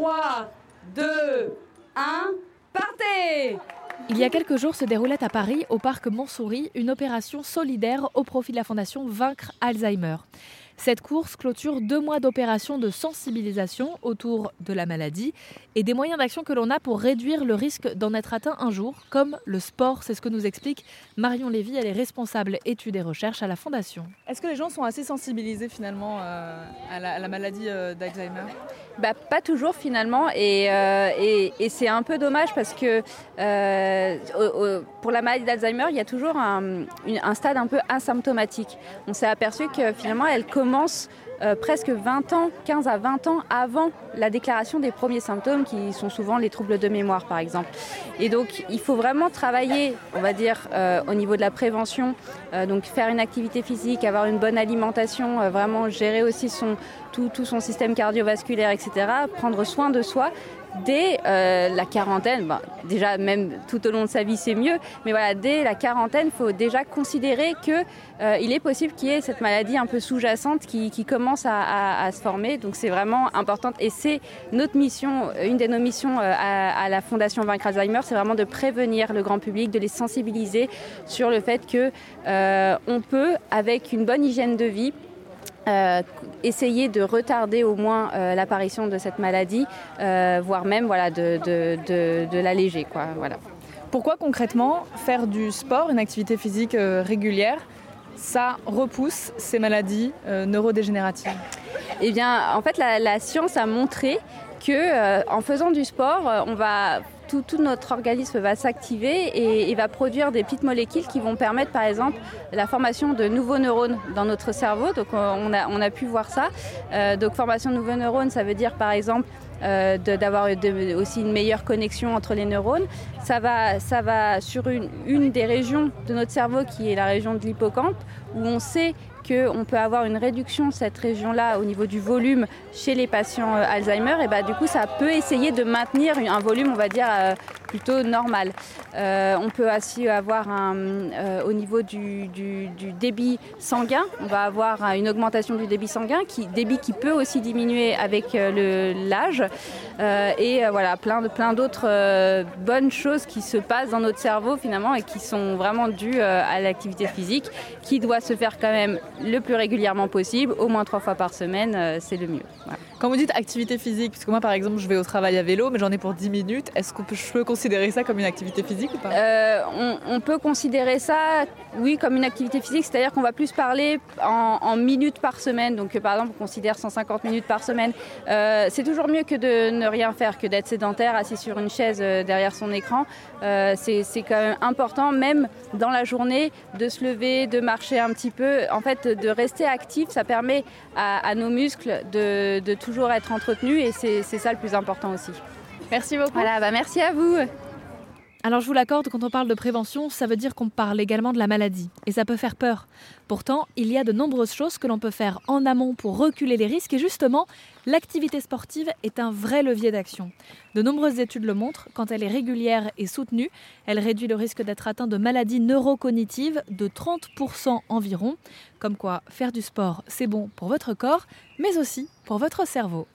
3, 2, 1, partez il y a quelques jours se déroulait à Paris, au parc Montsouris, une opération solidaire au profit de la fondation Vaincre Alzheimer. Cette course clôture deux mois d'opérations de sensibilisation autour de la maladie et des moyens d'action que l'on a pour réduire le risque d'en être atteint un jour, comme le sport. C'est ce que nous explique Marion Lévy. Elle est responsable études et recherches à la Fondation. Est-ce que les gens sont assez sensibilisés finalement euh, à, la, maladie euh, d'Alzheimer? Bah, Pas toujours finalement. Euh, et, c'est un peu dommage parce que pour la maladie d'Alzheimer, il y a toujours un, stade un peu asymptomatique. On s'est aperçu que finalement, elle commence euh, presque 20 ans, 15 à 20 ans avant la déclaration des premiers symptômes qui sont souvent les troubles de mémoire par exemple. Et donc il faut vraiment travailler, on va dire, euh, au niveau de la prévention, euh, donc faire une activité physique, avoir une bonne alimentation, vraiment gérer aussi son, tout, tout son système cardiovasculaire, etc., prendre soin de soi dès euh, la quarantaine, déjà même tout au long de sa vie c'est mieux, mais voilà, dès la quarantaine, il faut déjà considérer qu'il euh, est possible qu'il y ait cette maladie un peu sous-jacente qui, commence à, se former. Donc c'est vraiment important et c'est notre mission, une de nos missions euh, à, la Fondation Vaincre Alzheimer, c'est vraiment de prévenir le grand public, de les sensibiliser sur le fait que on peut, avec une bonne hygiène de vie, euh, essayer de retarder au moins euh, l'apparition de cette maladie, euh, voire même voilà, de, de, l'alléger. Voilà. Pourquoi concrètement faire du sport, une activité physique régulière, ça repousse ces maladies neurodégénératives? Eh bien, en fait, la, la science a montré que en faisant du sport, on va tout, notre organisme va s'activer et, va produire des petites molécules qui vont permettre par exemple la formation de nouveaux neurones dans notre cerveau. Donc on a, on a pu voir ça. Euh, donc formation de nouveaux neurones, ça veut dire par exemple euh, d'avoir aussi une meilleure connexion entre les neurones. Ça va, ça va sur une des régions de notre cerveau qui est la région de l'hippocampe où on sait qu'on peut avoir une réduction de cette région-là au niveau du volume chez les patients euh, Alzheimer, et bah, du coup, ça peut essayer de maintenir un volume, on va dire, euh, plutôt normal. Euh, on peut aussi avoir un, au niveau du, débit sanguin, on va avoir une augmentation du débit sanguin, qui, débit qui peut aussi diminuer avec l'âge. et voilà, plein, de, plein d'autres bonnes choses qui se passent dans notre cerveau finalement et qui sont vraiment dues à l'activité physique, qui doit se faire quand même le plus régulièrement possible, au moins trois fois par semaine, euh, c'est le mieux. Quand vous dites activité physique, puisque moi par exemple je vais au travail à vélo, mais j'en ai pour 10 minutes, est-ce que je peux considérer ça comme une activité physique ou pas euh, on, peut considérer ça, oui, comme une activité physique, c'est-à-dire qu'on va plus parler en, minutes par semaine. Donc par exemple, on considère 150 minutes par semaine. Euh, c'est toujours mieux que de ne rien faire, que d'être sédentaire, assis sur une chaise derrière son écran. c'est quand même important, même dans la journée, de se lever, de marcher un petit peu. En fait, de rester actif, ça permet à, nos muscles de, toujours être entretenus et c'est ça le plus important aussi. Merci beaucoup. Voilà, bah merci à vous. Alors je vous l'accorde, quand on parle de prévention, ça veut dire qu'on parle également de la maladie. Et ça peut faire peur. Pourtant, il y a de nombreuses choses que l'on peut faire en amont pour reculer les risques. Et justement, l'activité sportive est un vrai levier d'action. De nombreuses études le montrent, quand elle est régulière et soutenue, elle réduit le risque d'être atteint de maladies neurocognitives de 30% environ. Comme quoi, faire du sport, c'est bon pour votre corps, mais aussi pour votre cerveau.